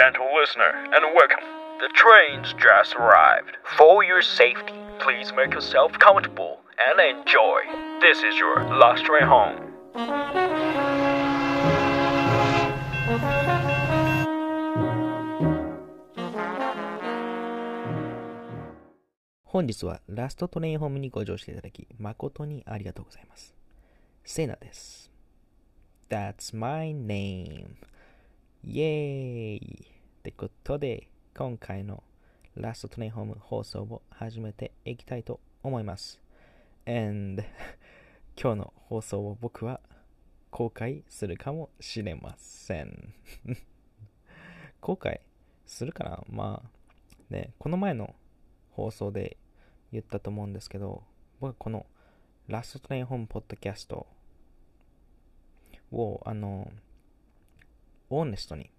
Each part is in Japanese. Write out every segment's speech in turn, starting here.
gentle listener, and welcome. The train's just arrived. For your safety, please make yourself comfortable and enjoy. This is your last train home. 本日はラストトレインホームにご乗車いただき誠にありがとうございます。セナです。That's my name. イエーイってことで、今回のラストトレインホーム放送を始めていきたいと思います。And 今日の放送を僕は公開するかもしれません。公開するかな？まあ、ね、この前の放送で言ったと思うんですけど、僕はこのラストトレインホームポッドキャストを、あの、オーネストに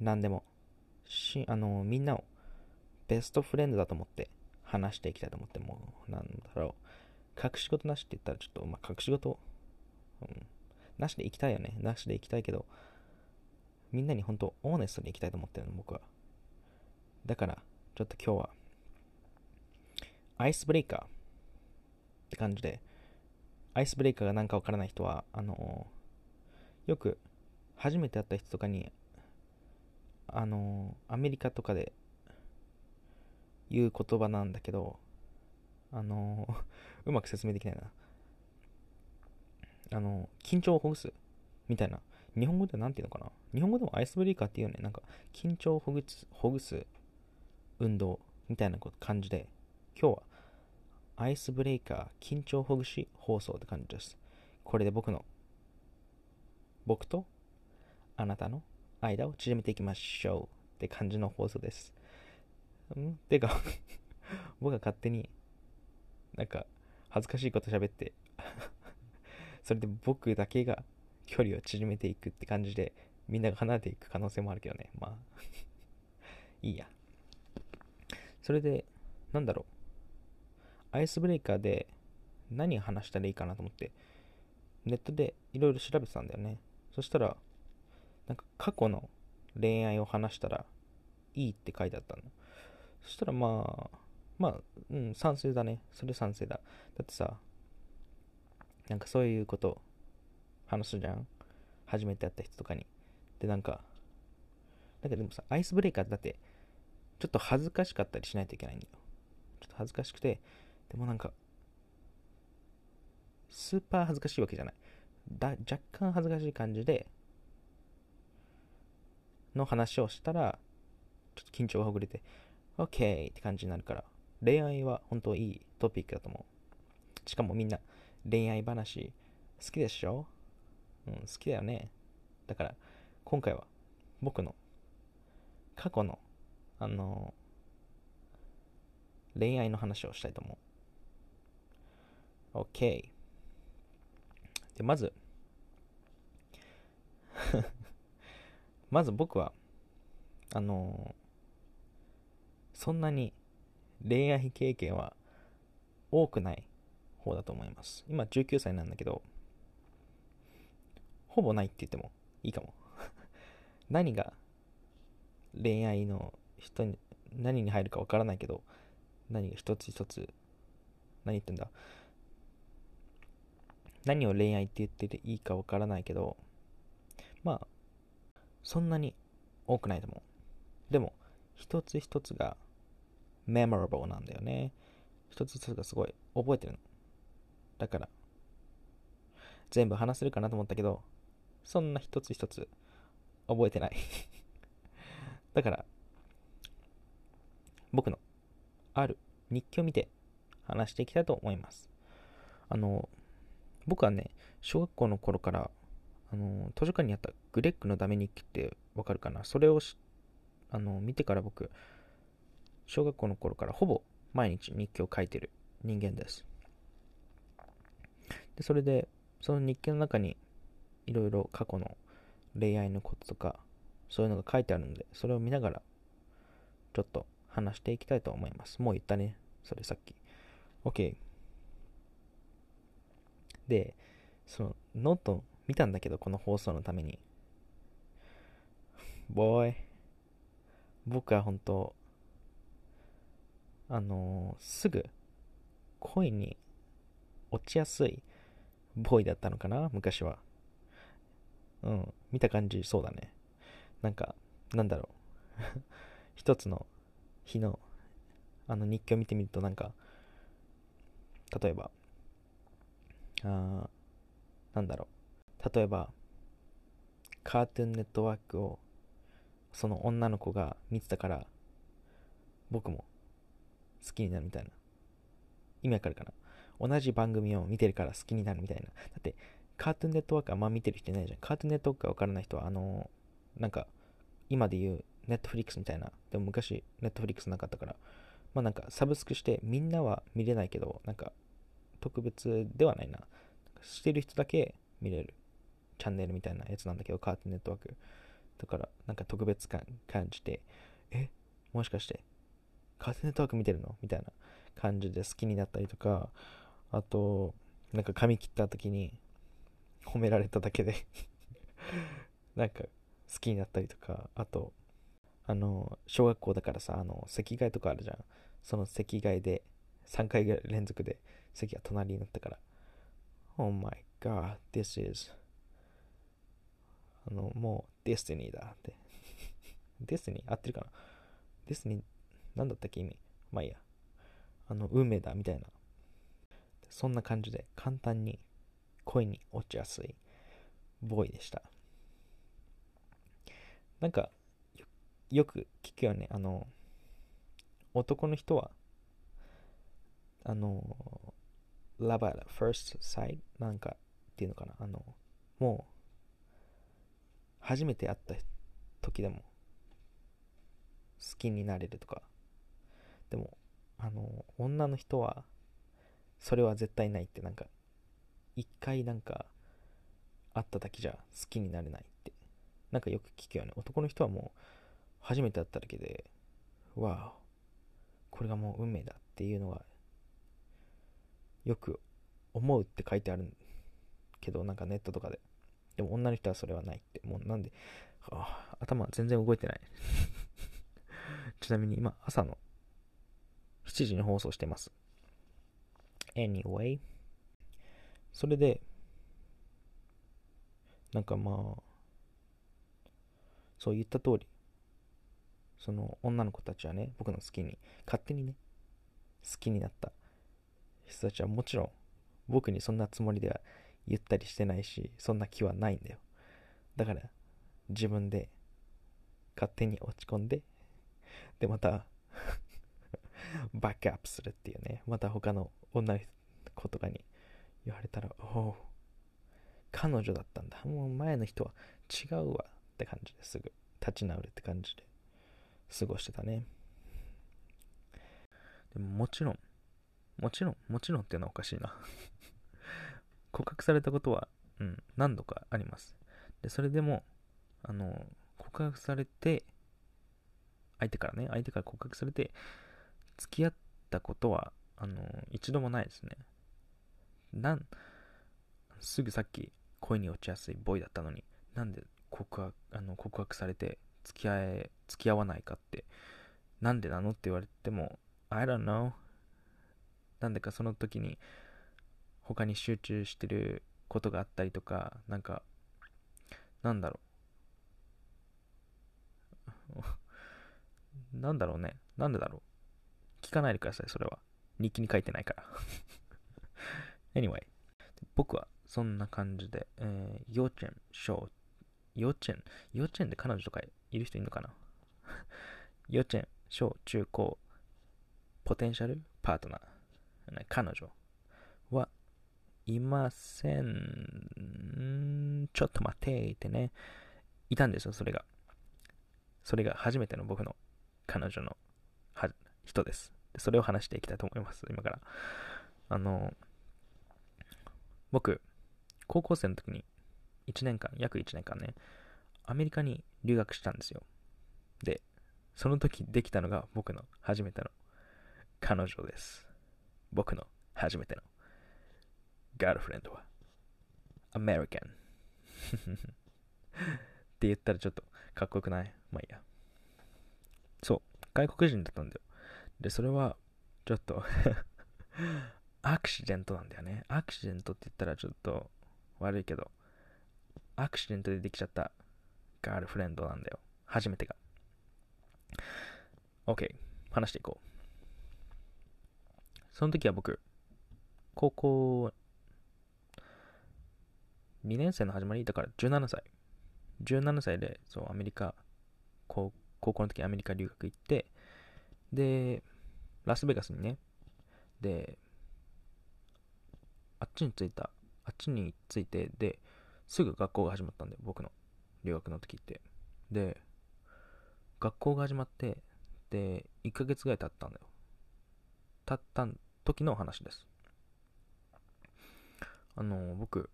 何でもし、あの、みんなをベストフレンドだと思って話していきたいと思って、もう、なんだろう、隠し事なしって言ったらちょっと、まあ、隠し事、うん、なしで行きたいよね。なしで行きたいけど、みんなに本当、オーネストに行きたいと思ってるの、僕は。だから、ちょっと今日は、アイスブレイカーって感じで、アイスブレイカーが何かわからない人は、あのよく初めて会った人とかに、あのアメリカとかで言う言葉なんだけど、あのうまく説明できないな。あの緊張をほぐすみたいな。日本語では何て言うのかな日本語でもアイスブレイカーっていうよね。なんか、緊張をほぐす、ほぐす運動みたいな感じで、今日はアイスブレイカー緊張ほぐし放送って感じです。これで僕の、僕とあなたの間を縮めていきましょうって感じの放送です。ん？てか 僕が勝手になんか恥ずかしいこと喋って それで僕だけが距離を縮めていくって感じでみんなが離れていく可能性もあるけどね。まあ いいや。それで、なんだろう。アイスブレイカーで何話したらいいかなと思って、ネットでいろいろ調べてたんだよね。そしたら、なんか過去の恋愛を話したらいいって書いてあったの。そしたらまあ、まあ、うん、賛成だね。それ賛成だ。だってさ、なんかそういうこと話すじゃん初めて会った人とかに。で、なんか、なんかでもさ、アイスブレイカーってだって、ちょっと恥ずかしかったりしないといけないんだよ。ちょっと恥ずかしくて、でもなんか、スーパー恥ずかしいわけじゃない。だ若干恥ずかしい感じで、の話をしたら、ちょっと緊張がほぐれて、OK って感じになるから、恋愛は本当いいトピックだと思う。しかもみんな恋愛話好きでしょ？うん、好きだよね。だから、今回は僕の過去のあの恋愛の話をしたいと思う。OK。で、まず、まず僕は、あのそんなに恋愛経験は多くない方だと思います。今19歳なんだけど、ほぼないって言ってもいいかも。何が恋愛の人に何に入るかわからないけど何が一つ一つ何言ってんだ何を恋愛って言ってていいかわからないけどまあそんなに多くないと思う。でも一つ一つが memorable なんだよね。一つ一つがすごい覚えてるの。だから全部話せるかなと思ったけどそんな一つ一つ覚えてない。だから僕のある日記を見て話していきたいと思います。あの、僕はね、小学校の頃から、あの、図書館にあったグレッグのダメ日記ってわかるかな？それをあの、見てから僕、小学校の頃からほぼ毎日日記を書いてる人間です。で、それで、その日記の中にいろいろ過去の恋愛のこととか、そういうのが書いてあるので、それを見ながら、ちょっと話していきたいと思います。もう言ったね。それさっき。OK。で、そのノート見たんだけど、この放送のために。 Boy。僕は本当あのーすぐ恋に落ちやすいボーイだったのかな？昔は。うん。見た感じ、そうだね。なんか、なんだろう。一つの日の、あの日記を見てみると、なんか、例えば、あーなんだろう。例えば、カートゥーンネットワークを、その女の子が見てたから、僕も好きになるみたいな。意味わかるかな？同じ番組を見てるから好きになるみたいな。だって、カートゥーンネットワークあんま見てる人いないじゃん。カートゥーンネットワークがわからない人は、あのーなんか、今で言う、ネットフリックスみたいな。でも昔、ネットフリックスなかったから、まあなんか、サブスクして、みんなは見れないけど、なんか、特別ではないな。してる人だけ見れるチャンネルみたいなやつなんだけど、カートゥーンネットワーク。だから、なんか特別感感じて、えもしかして、カートーンネットワーク見てるの？みたいな感じで好きになったりとか、あと、なんか髪切った時に褒められただけで なんか好きになったりとか、あと、あの、小学校だからさ、あの、席替えとかあるじゃん。その席替えで3回連続で席が隣になったから、Oh my god, this is あの、もう、デスティニーだって。Destiny 合ってるかな？ Destiny、なんだったっけ意味？まあいいや。あの、運命だ、みたいな。そんな感じで、簡単に恋に落ちやすいボーイでした。なんか、よく聞くよね。あの、男の人は、あの、 love at first sight なんかっていうのかな？あの、もう、初めて会った時でも、好きになれるとか。でも、あの、女の人は、それは絶対ないって、なんか、一回なんか、会っただけじゃ好きになれないって。なんかよく聞くよね。男の人はもう、初めて会っただけで、わあ、これがもう運命だっていうのが、よく思うって書いてあるけど、なんかネットとかで。でも女の人はそれはないって。もうなんで、あ、頭全然動いてない。ちなみに今、朝の7時に放送してます。Anyway。それで、なんかまあ、そう言った通り、その女の子たちはね、僕の好きに、勝手にね、好きになった人たちはもちろん、僕にそんなつもりでは言ったりしてないし、そんな気はないんだよ。だから、自分で勝手に落ち込んで、で、またバックアップするっていうね。また他の女の子とかに言われたら、おお、彼女だったんだ。もう前の人は違うわって感じですぐ立ち直るって感じで過ごしてたね。でももちろん、もちろん、もちろんっていうのはおかしいな。告白されたことは、うん、何度かあります。で、それでも、あの、告白されて、相手からね、相手から告白されて、付き合ったことは、あの、一度もないですね。なん、すぐさっき恋に落ちやすいボーイだったのに、なんで告白、あの、告白されて、付き合え、付き合わないかって、なんでなのって言われても、I don't know. なんでかその時に、他に集中してることがあったりとか、なんか、なんだろう。なんだろうね。なんでだろう。聞かないでください、それは。日記に書いてないから。anyway。僕はそんな感じで、えー幼稚園、小、幼稚園、幼稚園で彼女とかいる人いるのかな？幼稚園、小、中高、ポテンシャル？パートナー、彼女はいません。ちょっと待ってってね。いたんですよ、それが。それが初めての僕の彼女のは人です。それを話していきたいと思います、今から。あの、僕、高校生の時に1年間、約1年間ね、アメリカに留学したんですよ。で、その時できたのが僕の初めての彼女です。僕の初めてのガールフレンドは、アメリカン。って言ったらちょっとかっこよくない？まあいいや。そう、外国人だったんだよ。で、それは、ちょっと アクシデントなんだよね。アクシデントって言ったらちょっと悪いけど、アクシデントでできちゃったガールフレンドなんだよ。初めてが。OK、話していこう。その時は僕、高校2年生の始まりだから17歳。17歳で、そう、アメリカ、高高校の時アメリカ留学行って、で、ラスベガスにね、で、あっちに着いた、あっちに着いて、で、すぐ学校が始まったんだよ、僕の留学の時って。で、学校が始まって、で、1ヶ月ぐらい経ったんだよ。経った時の話です。あの、僕、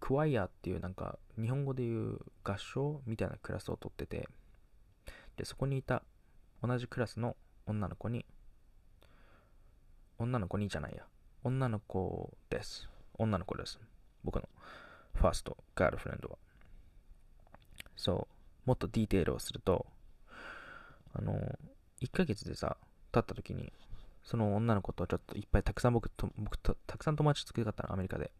クワイアっていうなんか、日本語で言う合唱みたいなクラスを取ってて、で、そこにいた同じクラスの女の子に、女の子にじゃないや、女の子です。女の子です。僕のファーストガールフレンドは。そう、もっとディテールをすると、あの、1ヶ月でさ、経った時に、その女の子とちょっといっぱいたくさん僕と、僕とたくさん友達作りたかったの、アメリカで。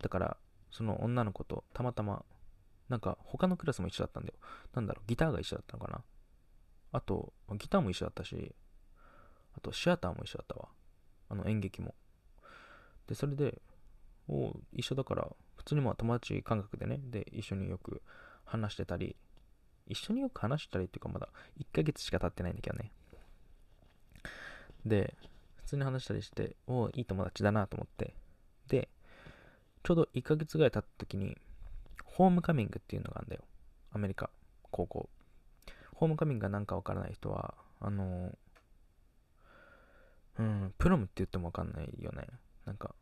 だから、その女の子とたまたま、なんか他のクラスも一緒だったんだよ。なんだろう、ギターが一緒だったのかな。あと、ギターも一緒だったし、あとシアターも一緒だったわ。あの演劇も。で、それで、お一緒だから、普通にまあ友達感覚でね、で、一緒によく話してたり、一緒によく話したりっていうかまだ1ヶ月しか経ってないんだけどね。で、普通に話したりして、おいい友達だなと思って。ちょうど1ヶ月ぐらい経った時に、ホームカミングっていうのがあるんだよ。アメリカ、高校。ホームカミングが何かわからない人は、あのうん、プロムって言ってもわかんないよね。なんか、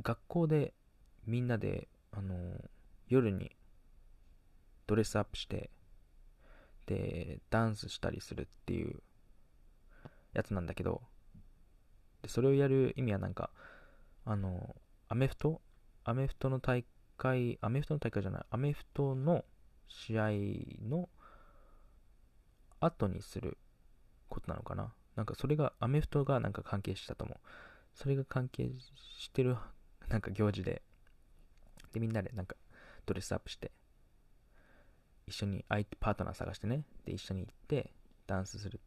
学校でみんなで、あの夜にドレスアップして、で、ダンスしたりするっていうやつなんだけど、で、それをやる意味はなんか、あの、アメフト？アメフトの大会、アメフトの大会じゃない、アメフトの試合の後にすることなのかな？なんかそれが、アメフトがなんか関係したと思う。それが関係してる、なんか行事で、で、みんなでなんかドレスアップして、一緒に相手、パートナー探してね、で、一緒に行って、ダンスする。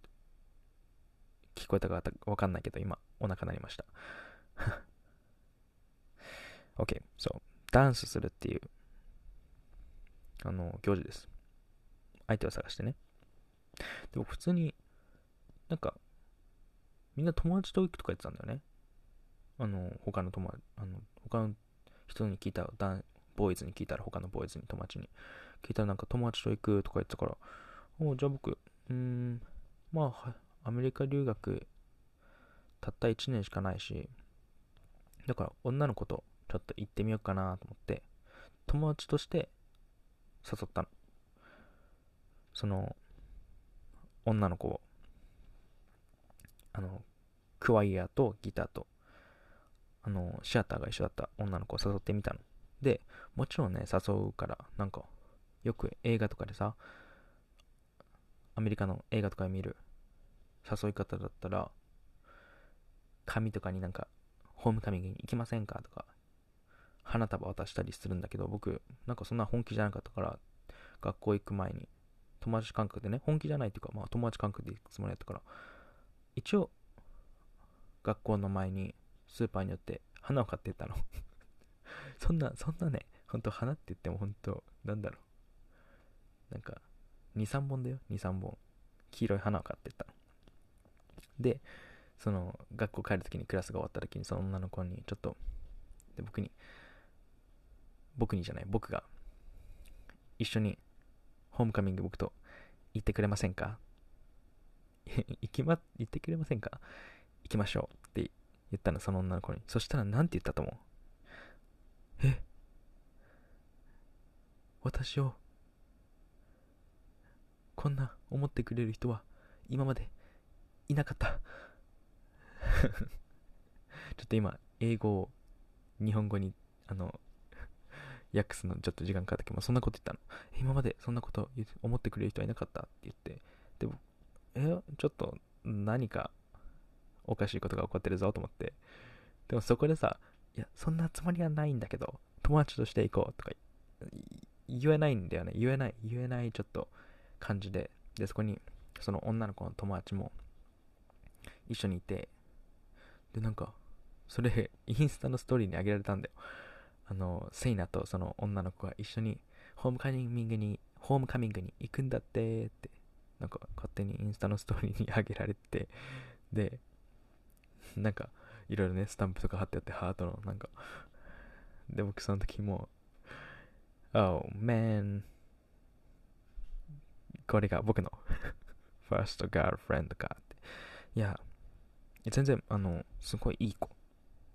聞こえたかわかんないけど、今、お腹鳴りました。OK、そう。ダンスするっていう、あの、行事です。相手を探してね。でも普通に、なんか、みんな友達と行くとか言ってたんだよね。あの、他の友達、あの、他の人に聞いた、ダンボーイズに聞いたら、他のボーイズに友達に聞いたら、なんか友達と行くとか言ってたから、おじゃあ僕、うーん、まあ、アメリカ留学、たった1年しかないし、だから女の子とちょっと行ってみようかなと思って、友達として誘ったの。その、女の子を、あの、クワイヤーとギターと、あの、シアターが一緒だった女の子を誘ってみたの。で、もちろんね、誘うから、なんか、よく映画とかでさ、アメリカの映画とかで見る誘い方だったら、紙とかになんか、ホームカミングに行きませんかとか、花束渡したりするんだけど、僕、なんかそんな本気じゃなかったから、学校行く前に、友達感覚でね、本気じゃないっていうか、まあ友達感覚で行くつもりだったから、一応、学校の前にスーパーによって花を買ってったの そんな、そんなね、ほんと花って言ってもほんと、なんだろう。なんか、2、3本だよ、2、3本。黄色い花を買ってったの。で、その、学校帰るときにクラスが終わったときに、その女の子に、ちょっと、で、僕に、僕にじゃない、僕が、一緒に、ホームカミング僕と行ってくれませんか？行きま、行ってくれませんか？行きましょう。って言ったの、その女の子に。そしたら何て言ったと思う？え？私を、こんな思ってくれる人は今までいなかった。ちょっと今、英語を日本語に、あの、訳すのちょっと時間かかったけど、そんなこと言ったの。今までそんなこと思ってくれる人はいなかったって言って、でも、え、ちょっと何かおかしいことが起こってるぞと思って、でもそこでさ、いや、そんなつもりはないんだけど、友達として行こうとか言えないんだよね。言えない、言えないちょっと感じで、で、そこにその女の子の友達も一緒にいて、で、なんか、それ、インスタのストーリーにあげられたんだよ。あの、セイナとその女の子が一緒にホームカミングに、ホームカミングに行くんだってって、なんか勝手にインスタのストーリーにあげられて、で、なんか、いろいろね、スタンプとか貼ってあって、ハートの、なんか、で、僕その時も、Oh man これが僕の first girlfriend かって。いや、全然、あの、すごいいい子。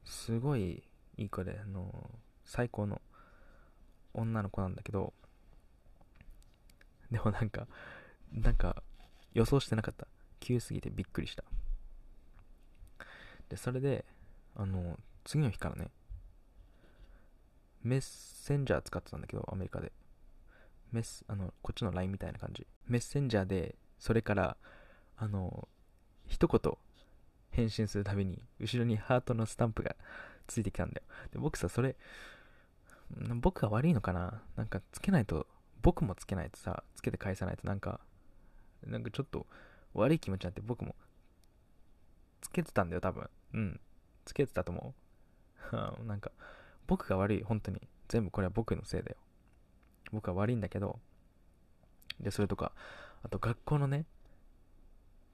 すごいいい子で、あの、最高の女の子なんだけど、でもなんか、なんか、予想してなかった。急すぎてびっくりした。で、それで、あの、次の日からね、メッセンジャー使ってたんだけど、アメリカで。メス、あの、こっちの LINE みたいな感じ。メッセンジャーで、それから、あの、一言返信するたびに、後ろにハートのスタンプがついてきたんだよ。で、僕さ、それ、僕が悪いのかな？なんかつけないと、僕もつけないとさ、つけて返さないとなんか、なんかちょっと悪い気持ちになって僕もつけてたんだよ、多分。うん。つけてたと思う。なんか、僕が悪い、本当に。全部これは僕のせいだよ。僕は悪いんだけど、で、それとか、あと学校のね、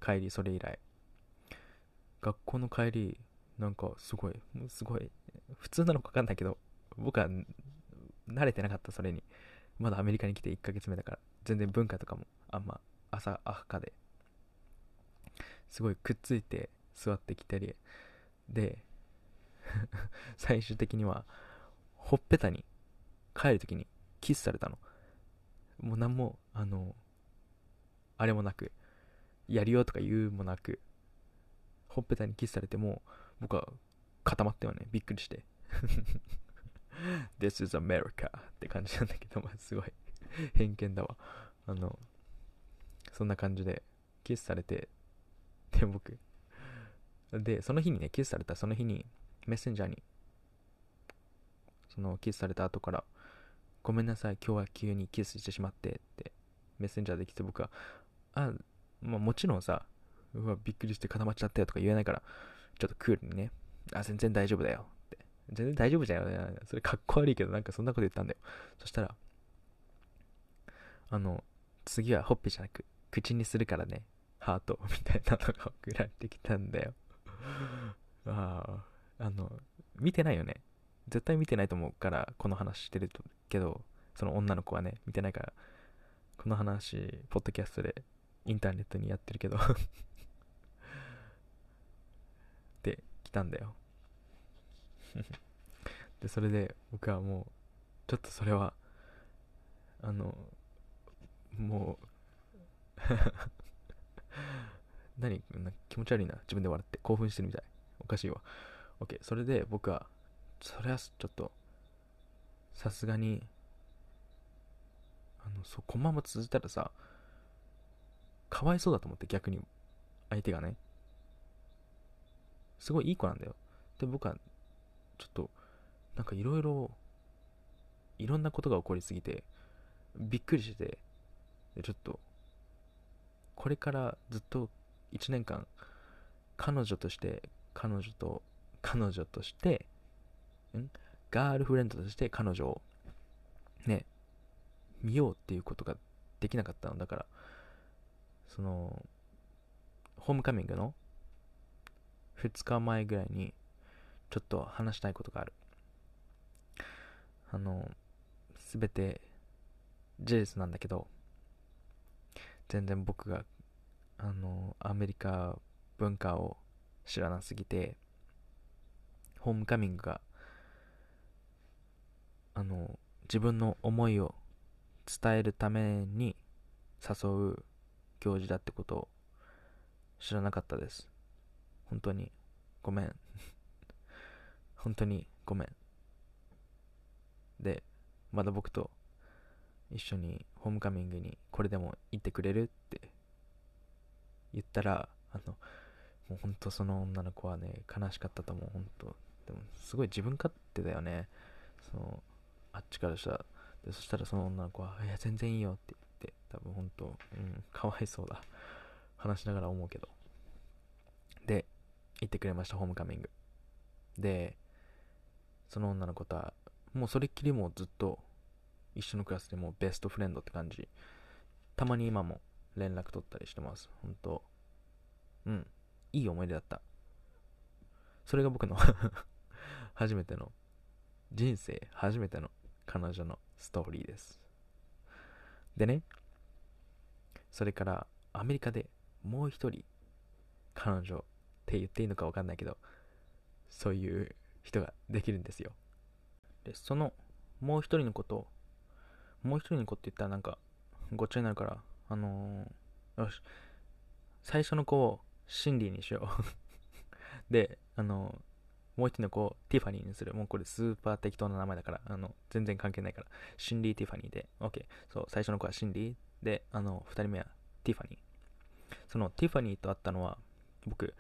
帰り、それ以来。学校の帰り、なんかすごい、すごい、普通なのかわかんないけど、僕は慣れてなかった、それに。まだアメリカに来て1ヶ月目だから、全然文化とかもあんま朝赤で、すごいくっついて座ってきたり、で、最終的には、ほっぺたに帰るときにキスされたの。もう何も、あの、あれもなく、やるよとか言うもなく、ほっぺたにキスされても、僕は固まったよね。びっくりして。This is America って感じなんだけど、まあ、すごい偏見だわ。あの、そんな感じで、キスされて、で、僕、で、その日にね、キスされたその日に、メッセンジャーに、そのキスされた後から、ごめんなさい、今日は急にキスしてしまってって、メッセンジャーで来て僕は、あ、まあもちろんさ、うわ、びっくりして固まっちゃったよとか言えないから、ちょっとクールにね、あ、全然大丈夫だよって。全然大丈夫じゃんよ。それかっこ悪いけど、なんかそんなこと言ったんだよ。そしたら、あの、次はほっぺじゃなく、口にするからね、ハート みたいなのが送られてきたんだよ。ああ、あの、見てないよね。絶対見てないと思うから、この話してるけど、その女の子はね、見てないから、この話、ポッドキャストでインターネットにやってるけどで、来たんだよ で、それで僕はもう、ちょっとそれは、あの、もう 何気持ち悪いな。自分で笑って興奮してるみたい。おかしいわ。OK。それで僕は、それはちょっと、さすがに、あの、そ、このまま続いたらさ、かわいそうだと思って逆に、相手がね。すごいいい子なんだよ。で、僕は、ちょっと、なんかいろいろ、いろんなことが起こりすぎて、びっくりしてて、で、ちょっと、これからずっと1年間、彼女として、彼女と、彼女として、んガールフレンドとして彼女を、ね、見ようっていうことができなかったのだから、その、ホームカミングの2日前ぐらいに、ちょっと話したいことがある。あの、すべて、事実なんだけど、全然僕が、あの、アメリカ文化を知らなすぎて、ホームカミングがあの、自分の思いを伝えるために誘う行事だってことを知らなかったです。本当にごめん。本当にごめん。で、まだ僕と一緒にホームカミングにこれでも行ってくれるって言ったら、あの、もう本当その女の子はね、悲しかったと思う、本当でも、すごい自分勝手だよね。その、あっちからしたら。で、そしたらその女の子は、いや、全然いいよって言って、多分本当、うん、かわいそうだ。話しながら思うけど。行ってくれました、ホームカミング。で、その女の子とは、もうそれっきりもうずっと一緒のクラスでもうベストフレンドって感じ。たまに今も連絡取ったりしてます。本当うん。いい思い出だった。それが僕の 初めての、人生初めての彼女のストーリーです。でね、それからアメリカでもう一人彼女って言っていいのかわかんないけど、そういう人ができるんですよ。で、そのもう一人のこと、もう一人の子って言ったらなんかごっちゃになるから、あのー、よし、最初の子をシンディにしよう で、あのー、もう一人の子をティファニーにする。もうこれスーパー適当な名前だから、あの、全然関係ないから。シンディ・ティファニーで、OK。そう、最初の子はシンディで、あの、二人目はティファニー。そのティファニーと会ったのは、僕、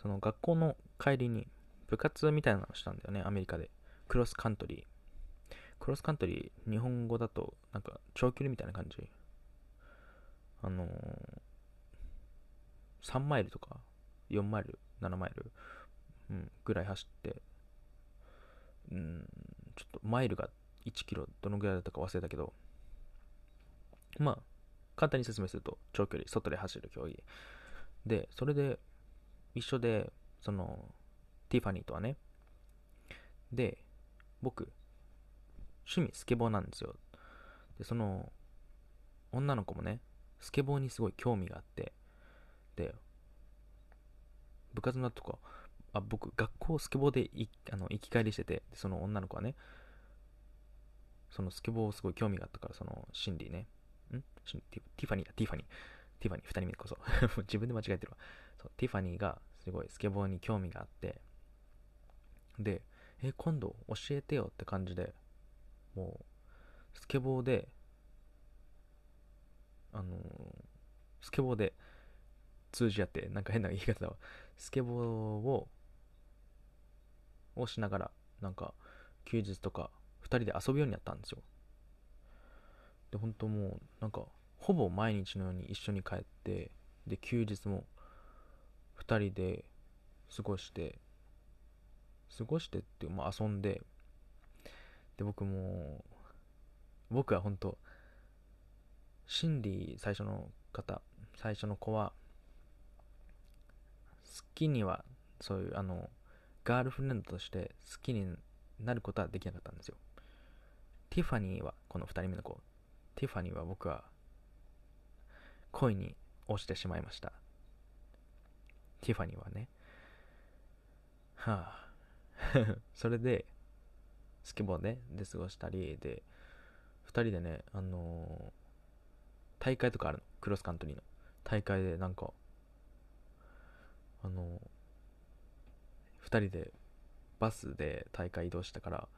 その学校の帰りに部活みたいなのをしたんだよね、アメリカで。クロスカントリー。クロスカントリー、日本語だと、なんか、長距離みたいな感じ。あのー、3マイルとか、4マイル、7マイル、うん、ぐらい走って、うん、ちょっとマイルが1キロどのぐらいだったか忘れたけど、まあ、簡単に説明すると、長距離、外で走る競技。で、それで、一緒で、その、ティファニーとはね。で、僕、趣味スケボーなんですよ。で、その、女の子もね、スケボーにすごい興味があって、で、部活のとか、あ僕、学校スケボーでいあの行き帰りしてて、その女の子はね、そのスケボーすごい興味があったから、そのシンディね、んティファニーだ、ティファニー。ティファニー、二人目こそ。自分で間違えてるわ。そう、ティファニーがすごいスケボーに興味があって、で、え、今度教えてよって感じで、もう、スケボーで、あのー、スケボーで通じ合って、なんか変な言い方だわ。スケボーを、をしながら、なんか、休日とか、二人で遊ぶようになったんですよ。で、本当もう、なんか、ほぼ毎日のように一緒に帰って、で、休日も2人で過ごして、過ごしてっていう、まあ、遊んで、で、僕も、僕は本当心理最初の方、最初の子は、好きには、そういう、あの、ガールフレンドとして好きになることはできなかったんですよ。ティファニーは、この2人目の子、ティファニーは僕は恋に落ちてしまいました。ティファニーはね。はあ、それで、スケボーで、で過ごしたり、で、二人でね、あのー、大会とかあるの。クロスカントリーの。大会でなんか、あのー、二人でバスで大会移動したから、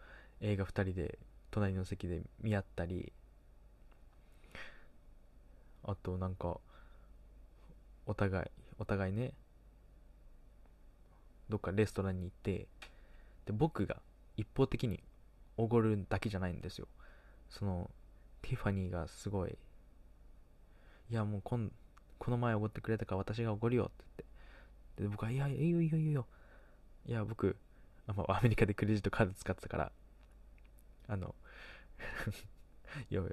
映画二人で隣の席で見合ったり、あとなんか、お互い、お互いね、どっかレストランに行って、で、僕が一方的におごるだけじゃないんですよ。その、ティファニーがすごい、いやもうこん、この前おごってくれたから私がおごるよって言って。で、僕は、いや、いいよいいよいいよ。いや、僕、あまあ、アメリカでクレジットカード使ってたから、あの いやいや、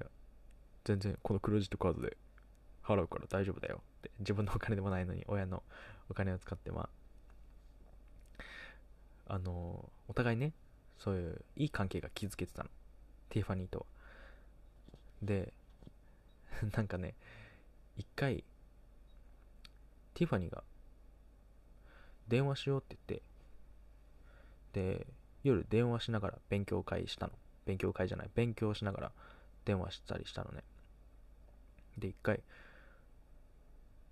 全然このクレジットカードで払うから大丈夫だよって。自分のお金でもないのに親のお金を使って、まあ、あの、お互いね、そういういい関係が築けてたの。ティファニーとは。で、なんかね、一回、ティファニーが電話しようって言って、で、夜電話しながら勉強会したの。勉強会じゃない、勉強しながら電話したりしたのね。で、一回、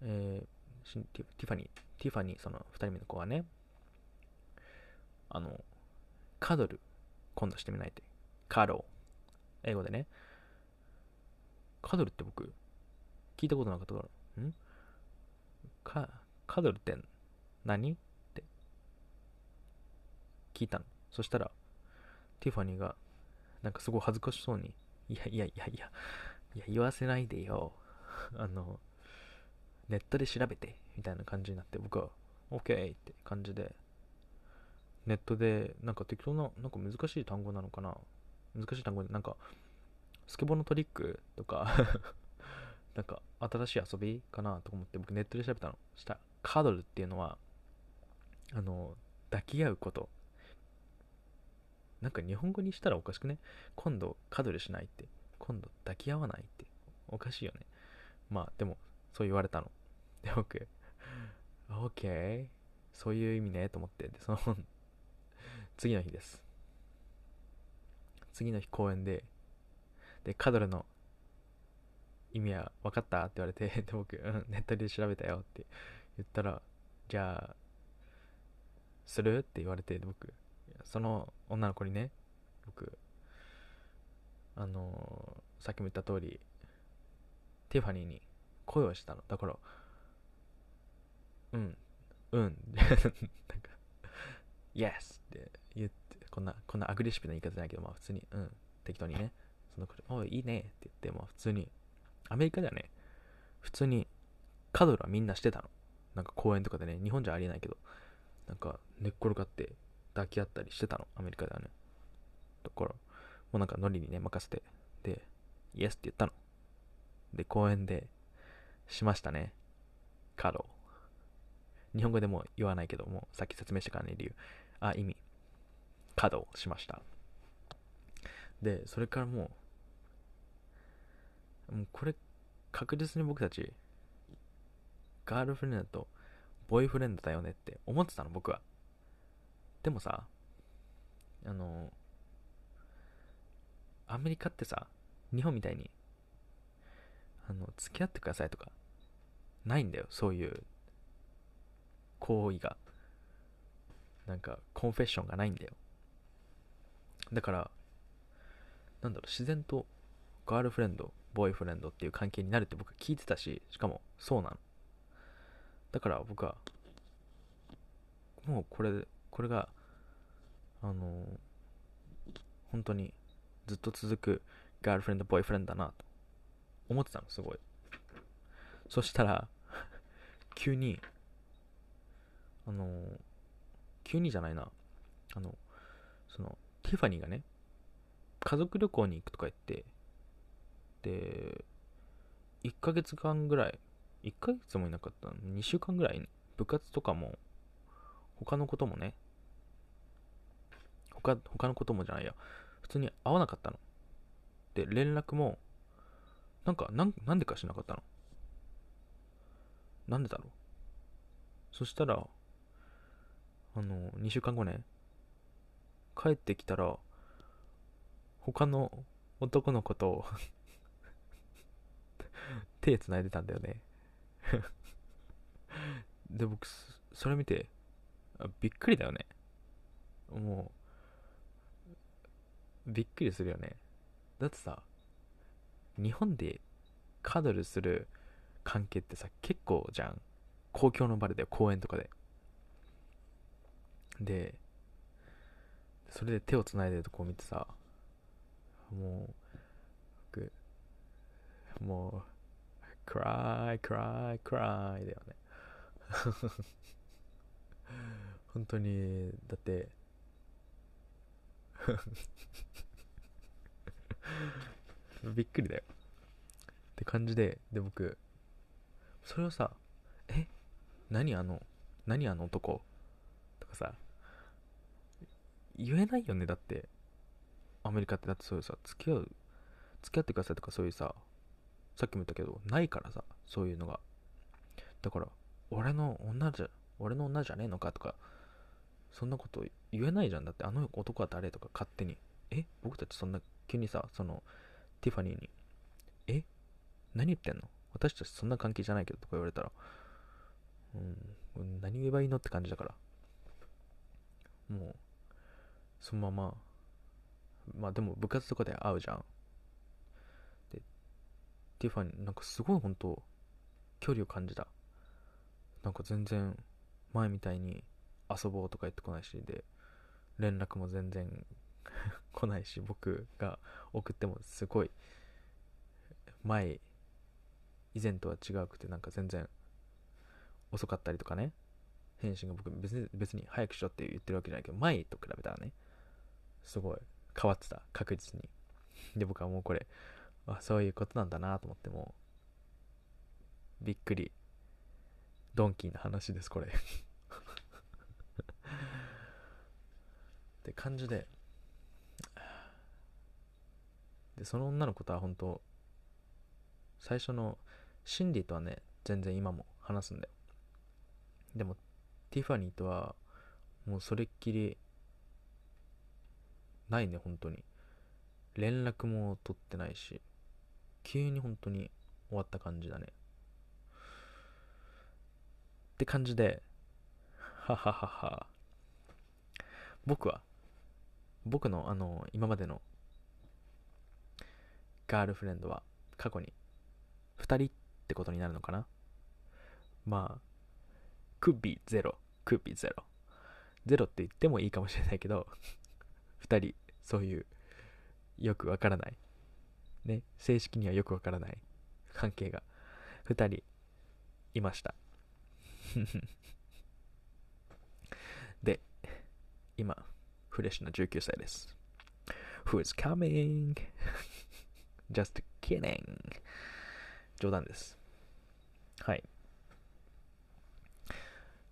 えー、ティファニー、ティファニー、その二人目の子はね、あの、 cuddle、今度してみないって。Cuddle 英語でね。 Cuddle って僕、聞いたことなかったから、ん？か、 cuddle って何？って聞いたの。そしたら、ティファニーが、なんかすごい恥ずかしそうに、いやいやいやいや、いや、言わせないでよ。あの、ネットで調べて、みたいな感じになって、僕は、OK って感じで、ネットで、なんか適当な、なんか難しい単語なのかな？難しい単語で、なんか、スケボーのトリックとか なんか、新しい遊びかなと思って、僕ネットで調べたの。した。カードルっていうのは、あの、抱き合うこと。なんか日本語にしたらおかしくね？今度カドルしないって。今度抱き合わないって。おかしいよね。まあ、でも、そう言われたの。で、僕、OK？そういう意味ね、と思って。で、その、次の日です。次の日公演で、で、カドルの意味は分かったって言われて、で、僕、うん、ネットで調べたよって言ったら、じゃあ、するって言われて、僕、その女の子にね、僕、あのーさっきも言った通り、ティファニーに恋をしたの。だから、うん、うん、なんか、Yes! って言って、こんな、こんなアグレッシブな言い方じゃないけど、まあ普通に、うん、適当にね、その、おい、いいねって言って、まあ普通に、アメリカではね、普通に、カドルはみんなしてたの。なんか公園とかでね、日本じゃありえないけど、なんか寝っ転がって抱き合ったりしてたの、アメリカではね。だから、もうなんかノリにね、任せて、で、イエスって言ったの。で、公園で、しましたね。カドル日本語でも言わないけども、さっき説明したからね、理由。あ、意味。カドしました。で、それからもう、もうこれ、確実に僕たち、ガールフレンドとボーイフレンドだよねって思ってたの、僕は。でもさ、あの、アメリカってさ、日本みたいに、あの、付き合ってくださいとか、ないんだよ、そういう行為が。なんか、コンフェッションがないんだよ。だから、なんだろう、自然とガールフレンド、ボーイフレンドっていう関係になるって僕は聞いてたし、しかもそうなの。だから僕は、もうこれ、これが、あの本当にずっと続くガールフレンド、ボーイフレンドだなと思ってたの、すごい。そしたら、急に、あの急にじゃないな、あの、その、ティファニーがね、家族旅行に行くとか言って、で、1ヶ月間ぐらい、1ヶ月もいなかったの、2週間ぐらい、部活とかも、他のこともね、他、他のこともじゃないや、普通に会わなかったの。で、連絡も、なんか、なんなんでかしなかったの。なんでだろう。そしたら、あの、2週間後ね、帰ってきたら、他の男の子と 手繋いでたんだよね で、僕、それ見てあ、びっくりだよね。もう、びっくりするよね。だってさ、日本でカドルする関係ってさ、結構じゃん。公共の場でだよ、公園とかで。で、それで手を繋いでるとこを見てさ、もう、僕、もう、クライ、クライ、クライだよね。本当に、だって、びっくりだよ。って感じで、で、僕、それをさ、え何あの、何あの男？とかさ、言えないよね、だって。アメリカってだってそういうさ、付き合う、付き合ってくださいとかそういうさ、さっきも言ったけど、ないからさ、そういうのが。だから、俺の女じゃ、俺の女じゃねえのかとか、そんなこと言えないじゃん。だって、あの男は誰とか勝手に。え僕たちそんな、急にさ、その、ティファニーに、え何言ってんの？私たちそんな関係じゃないけどとか言われたら、うん、何言えばいいのって感じだから。もう、そのまま、まあでも部活とかで会うじゃん。で。ティファニーなんかすごい本当距離を感じた。なんか全然前みたいに遊ぼうとか言ってこないしで連絡も全然 来ないし僕が送ってもすごい前以前とは違うくてなんか全然遅かったりとかね。返信が僕別に別に早くしろって言ってるわけじゃないけど前と比べたらね。すごい変わってた確実に。で僕はもうこれあそういうことなんだなと思ってもびっくりドンキーな話ですこれ。って感じで。でその女の子とは本当最初のシンディとはね全然今も話すんだよ。でもティファニーとはもうそれっきりないね本当に。連絡も取ってないし急に本当に終わった感じだね。って感じではははは僕は僕のあの今までのガールフレンドは過去に2人ってことになるのかな？まあ could be zero could be 0ゼロって言ってもいいかもしれないけど2人そういうよくわからない。ね正式にはよくわからない。関係が。2人いました。で今フレッシュな19歳です。Who's coming? Just kidding. 冗談です。はい。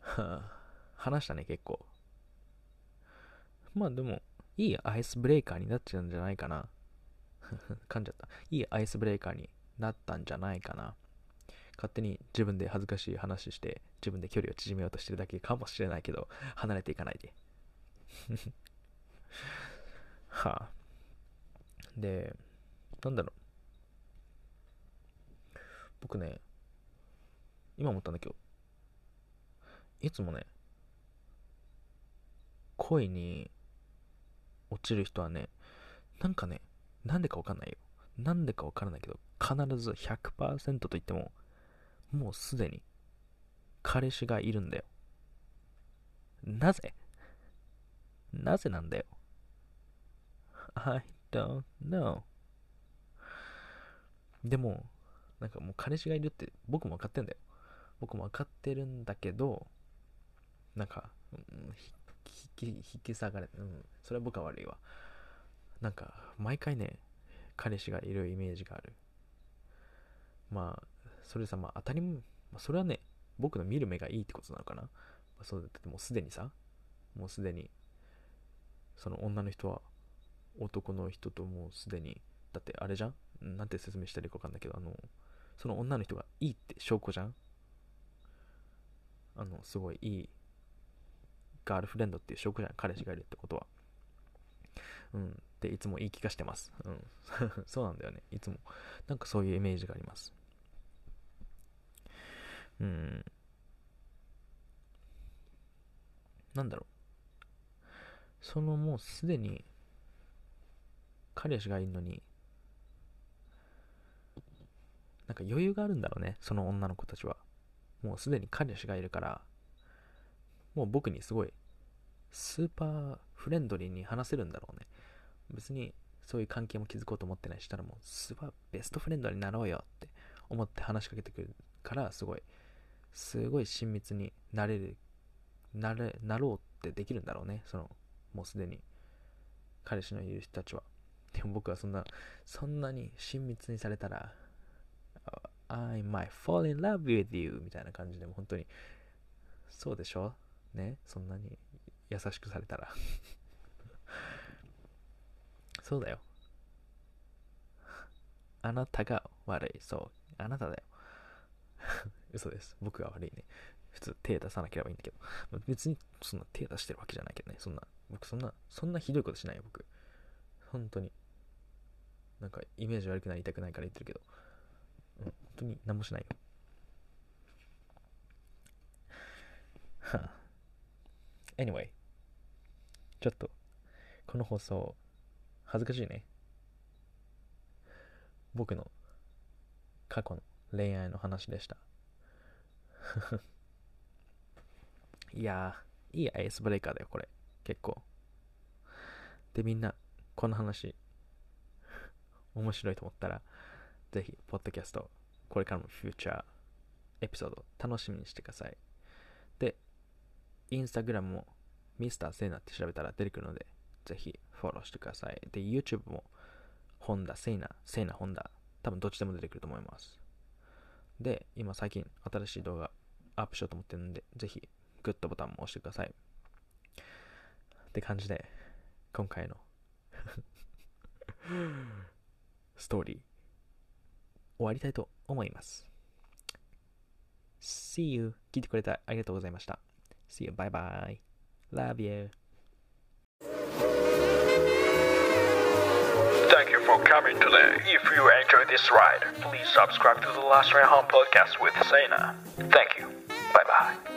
はあ話したね結構。まあでもいいアイスブレーカーになっちゃうんじゃないかな。噛んじゃった。いいアイスブレーカーになったんじゃないかな。勝手に自分で恥ずかしい話して自分で距離を縮めようとしてるだけかもしれないけど離れていかないで。はあ。でなんだろう。僕ね今思ったんだけどいつもね恋に落ちる人はねなんかねなんでかわかんないよ。なんでかわからないけど必ず100%と言ってももうすでに彼氏がいるんだよ。なぜ？なぜなんだよ。I don't know でもなんかもう彼氏がいるって僕も分かってんだよ。僕も分かってるんだけどなんか、うん、引き引き下がれうんそれは僕は悪いわ。なんか毎回ね彼氏がいるイメージがある。まあそれさまあ当たりまあ、それはね僕の見る目がいいってことなのかな、まあ、そうだってもうすでにさもうすでにその女の人は男の人ともうすでにだってあれじゃん？なんて説明したらいいか分かんないけどあのその女の人がいいって証拠じゃん？あのすごいいいガールフレンドっていう証拠じゃん彼氏がいるってことは。うん。っていつも言い聞かしてます。うん。そうなんだよね。いつも。なんかそういうイメージがあります。うん。なんだろう。そのもうすでに彼氏がいるのになんか余裕があるんだろうね。その女の子たちは。もうすでに彼氏がいるからもう僕にすごいスーパーフレンドリーに話せるんだろうね。別にそういう関係も築こうと思ってないしたらもうスーパーベストフレンドになろうよって思って話しかけてくるからすごいすごい親密になれるなれなろうってできるんだろうね。そのもうすでに彼氏のいる人たちは。でも僕はそんなそんなに親密にされたら I might fall in love with you みたいな感じでも本当にそうでしょ？ねそんなに優しくされたら。そうだよ。あなたが悪い。そう。あなただよ。嘘です。僕が悪いね。普通手出さなければいいんだけど。別にそんな手出してるわけじゃないけどね。そんな僕そんなそんなひどいことしないよ僕。本当に。なんかイメージ悪くなりたくないから言ってるけど、うん、本当に何もしないよ。はあ。Anyway ちょっとこの放送恥ずかしいね僕の過去の恋愛の話でした。いやー、いいアイスブレイカーだよ、これ。結構。で、みんな、この話、面白いと思ったら、ぜひ、ポッドキャスト、これからもフューチャーエピソード楽しみにしてください。インスタグラムも、ミスターセイナって調べたら出てくるので、ぜひフォローしてください。で、YouTube も、ホンダ、セイナ、セイナ、ホンダ、多分どっちでも出てくると思います。で、今最近新しい動画アップしようと思ってるんで、ぜひグッドボタンも押してください。って感じで、今回の ストーリー、終わりたいと思います。See you! 聞いてくれてありがとうございました。See you! Bye bye! Love you! Thank you for coming today. If you enjoyed this ride, please subscribe to the Last Ride Home podcast with Sena. Thank you. Bye bye.